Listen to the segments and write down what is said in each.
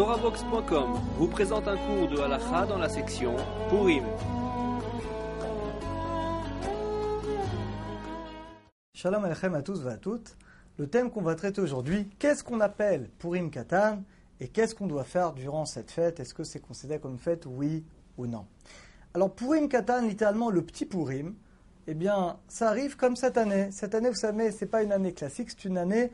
TorahBox.com vous présente un cours de halakha dans la section Purim. Shalom Alechem à tous et à toutes. Le thème qu'on va traiter aujourd'hui, qu'est-ce qu'on appelle Purim Katan et qu'est-ce qu'on doit faire durant cette fête? Est-ce que c'est considéré comme fête, oui ou non? Alors Purim Katan, littéralement le petit Purim, eh bien ça arrive comme cette année. Cette année, vous savez, c'est pas une année classique, c'est une année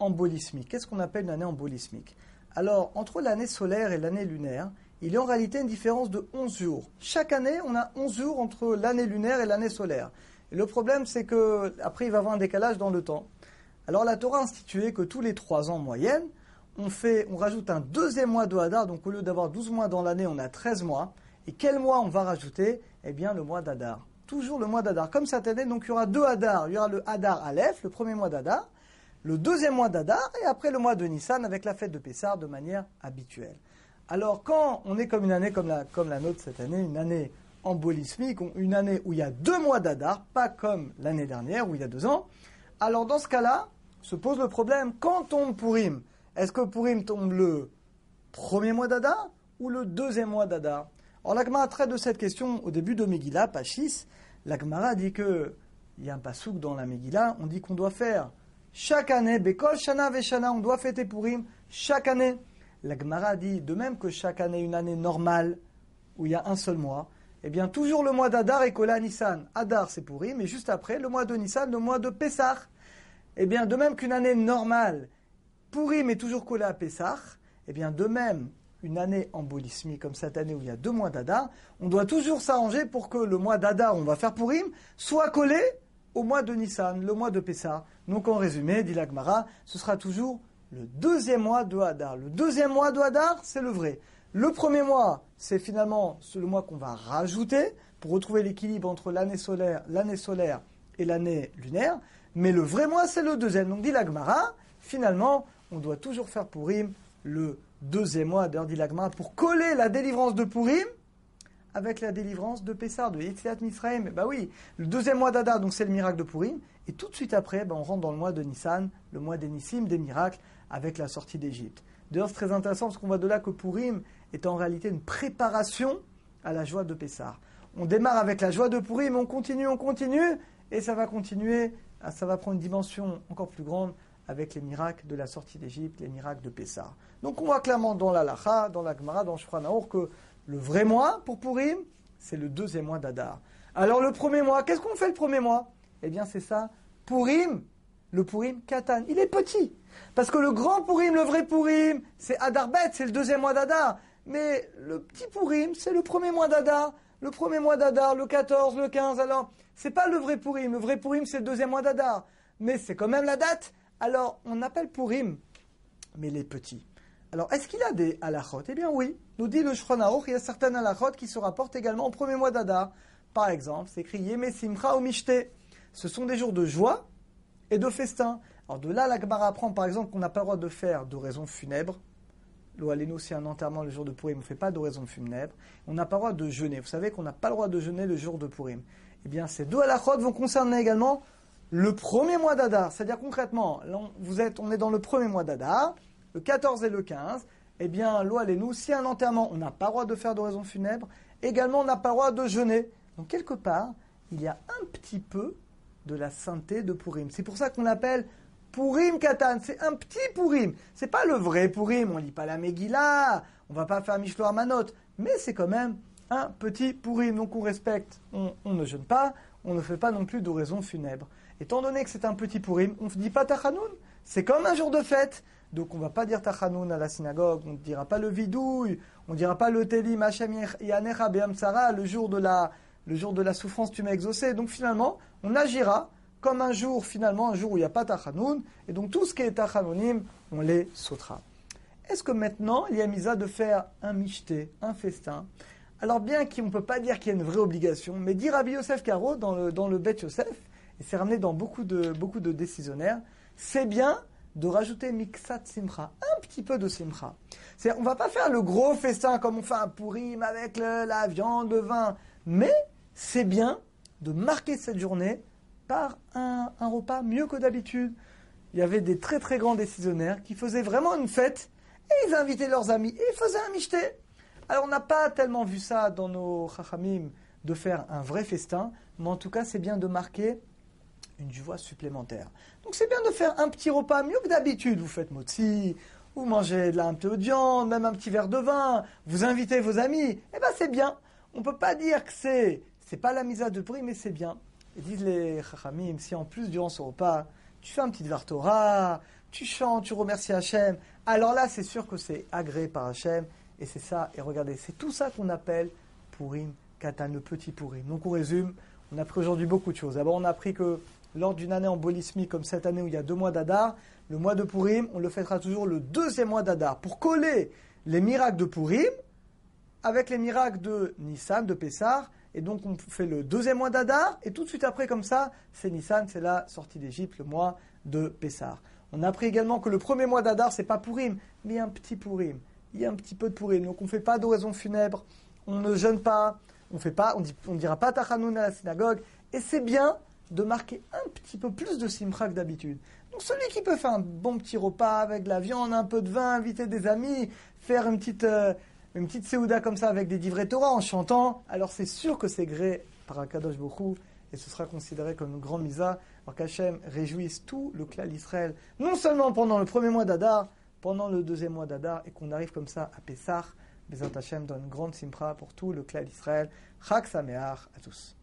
embolismique. Qu'est-ce qu'on appelle une année embolismique Alors, entre l'année solaire et l'année lunaire, il y a en réalité une différence de 11 jours. Chaque année, on a 11 jours entre l'année lunaire et l'année solaire. Le problème, c'est que après, il va y avoir un décalage dans le temps. Alors, la Torah a institué que tous les 3 ans en moyenne, on, fait, on rajoute un deuxième mois de Hadar. Donc, au lieu d'avoir 12 mois dans l'année, on a 13 mois. Et quel mois on va rajouter? Eh bien, le mois d'Adar. Toujours le mois d'Adar. Comme cette année, donc il y aura deux Hadar. Il y aura le Hadar Aleph, le premier mois d'Adar, le deuxième mois d'Adar, et après le mois de Nissan avec la fête de Pessar de manière habituelle. Alors, quand on est comme une année comme la, comme la nôtre cette année, une année embolismique, une année où il y a deux mois d'Adar, pas comme l'année dernière où il y a deux ans, alors dans ce cas-là, se pose le problème, quand tombe Purim, est-ce que Purim tombe le premier mois d'Adar ou le deuxième mois d'Adar Alors l'Agmara traite de cette question au début de Megillah, Pachis. L'Agmara dit que il y a un pasouk dans la Megillah, on dit qu'on doit faire chaque année, Bekol Shana Veshana, on doit fêter Purim chaque année. L'Agmara dit de même que chaque année, une année normale, où il y a un seul mois, eh bien toujours le mois d'Adar collé à Nissan. Adar c'est Purim, et juste après, le mois de Nissan, le mois de Pessah. Eh bien de même qu'une année normale, Purim est toujours collé à Pessah, eh bien de même, une année embolismique comme cette année où il y a deux mois d'Adar, on doit toujours s'arranger pour que le mois d'Adar, on va faire Purim, soit collé au mois de Nissan, le mois de Pessah. Donc en résumé, dit l'Agmara, ce sera toujours le deuxième mois de Hadar. Le deuxième mois de Hadar, c'est le vrai. Le premier mois, c'est finalement le mois qu'on va rajouter pour retrouver l'équilibre entre l'année solaire, l'année solaire et l'année lunaire. Mais le vrai mois, c'est le deuxième. Donc dit l'Agmara, finalement, on doit toujours faire Purim le deuxième mois, l'Agmara, pour coller la délivrance de Purim avec la délivrance de Pessar, de Yetziat Misraim. Bah oui, le deuxième mois d'Adar, donc c'est le miracle de Purim. Et tout de suite après, bah, on rentre dans le mois de Nissan, le mois des Nissim, des miracles, avec la sortie d'Égypte. D'ailleurs, c'est très intéressant parce qu'on voit de là que Purim est en réalité une préparation à la joie de Pessar. On démarre avec la joie de Purim, on continue, on continue, et ça va continuer, ça va prendre une dimension encore plus grande avec les miracles de la sortie d'Égypte, les miracles de Pessar. Donc on voit clairement dans la Lacha, dans la Gemara, dans Shulchan que le vrai mois pour Purim, c'est le deuxième mois d'Adar. Alors le premier mois, qu'est-ce qu'on fait le premier mois Eh bien c'est ça, Purim, le Purim Katan. Il est petit. Parce que le grand Purim, le vrai Purim, c'est Adar Bet, c'est le deuxième mois d'Adar. Mais le petit Purim, c'est le premier mois d'Adar. Le premier mois d'Adar, le 14, le 15. Alors, c'est pas le vrai Purim. Le vrai Purim, c'est le deuxième mois d'Adar. Mais c'est quand même la date. Alors, on appelle Purim, mais les petits. Alors, est-ce qu'il a des halachot? Eh bien oui, nous dit le Shulchan il y a certaines halachot qui se rapportent également au premier mois d'Adar. Par exemple, c'est écrit Yeme Simcha ou. Ce sont des jours de joie et de festin. Alors de là, la Gemara apprend par exemple qu'on n'a pas le droit de faire d'oraison funèbre. L'Oaleno, c'est un enterrement le jour de Purim, on ne fait pas d'oraison funèbre. On n'a pas le droit de jeûner. Vous savez qu'on n'a pas le droit de jeûner le jour de Purim. Eh bien, ces deux halachot vont concerner également le premier mois d'Adar. C'est-à-dire concrètement, vous êtes, on est dans le premier mois d'Adar, le 14 et le 15. Eh bien, nous si un enterrement, on n'a pas le droit de faire d'oraison funèbre, également on n'a pas le droit de jeûner. Donc quelque part, il y a un petit peu de la sainteté de Purim. C'est pour ça qu'on l'appelle Purim Katan. C'est un petit Purim. C'est pas le vrai Purim. On lit pas la Megillah. On va pas faire Mishloa Manot. Mais c'est quand même un petit Purim. Donc on respecte. On, ne jeûne pas. On ne fait pas non plus d'oraison funèbre. Étant donné que c'est un petit Purim, on ne dit pas Tachanoun. C'est comme un jour de fête. Donc on va pas dire Tachanoun à la synagogue, on ne dira pas le vidouille, on ne dira pas le Telim Hashem Yanecha le jour de la le jour de la souffrance tu m'as exaucé. Donc finalement, on agira comme un jour, finalement, un jour où il n'y a pas Tachanoun, et donc tout ce qui est Tachanonim, on les sautera. Est-ce que maintenant, il y a misa de faire un michté, un festin? Alors bien qu'on ne peut pas dire qu'il y a une vraie obligation, mais dire Rabbi Yosef Karo dans le, Bet Yosef, et c'est ramené dans beaucoup de décisionnaires, c'est bien de rajouter mixat simcha, un petit peu de simcha. C'est, on va pas faire le gros festin comme on fait un pourim avec la viande, le vin, mais c'est bien de marquer cette journée par un, repas mieux que d'habitude. Il y avait des très très grands décisionnaires qui faisaient vraiment une fête et ils invitaient leurs amis et ils faisaient un michté. Alors on n'a pas tellement vu ça dans nos chachamim de faire un vrai festin, mais en tout cas c'est bien de marquer une joie supplémentaire. Donc c'est bien de faire un petit repas mieux que d'habitude. Vous faites motzi, vous mangez de la, un peu de viande, même un petit verre de vin, vous invitez vos amis. Eh bien c'est bien. On ne peut pas dire que c'est c'est pas la misa de prix, mais c'est bien. Et disent les chachamim, si en plus durant ce repas, tu fais un petit Torah, tu chantes, tu remercies Hachem, alors là c'est sûr que c'est agréé par Hachem, et c'est ça, et regardez, c'est tout ça qu'on appelle Purim Katan, le petit Purim. Donc on résume, on a appris aujourd'hui beaucoup de choses. D'abord on a appris que lors d'une année en bolismi comme cette année où il y a deux mois d'Adar, le mois de Purim, on le fêtera toujours le deuxième mois d'Adar pour coller les miracles de Purim avec les miracles de Nissan, de Pessar, et donc on fait le deuxième mois d'Adar, et tout de suite après, comme ça, c'est Nissan, c'est la sortie d'Égypte, le mois de Pessar. On a appris également que le premier mois d'Adar, c'est pas Purim, mais un petit Purim. Il y a un petit peu de Purim. Donc on ne fait pas d'oraison funèbre, on ne jeûne pas, on fait pas, on, ne dira pas Tachanoun à la synagogue, et c'est bien de marquer un petit peu plus de simcha que d'habitude. Donc celui qui peut faire un bon petit repas avec de la viande, un peu de vin, inviter des amis, faire une petite, euh, petite séouda comme ça avec des divrei Torah en chantant, alors c'est sûr que c'est gré par Akadosh Bokhu et ce sera considéré comme une grande misa, alors qu'Hachem réjouisse tout le clan d'Israël, non seulement pendant le premier mois d'Adar, pendant le deuxième mois d'Adar, et qu'on arrive comme ça à Pessah, Bezat Hachem donne une grande simpra pour tout le clan d'Israël. Chag Sameach à tous.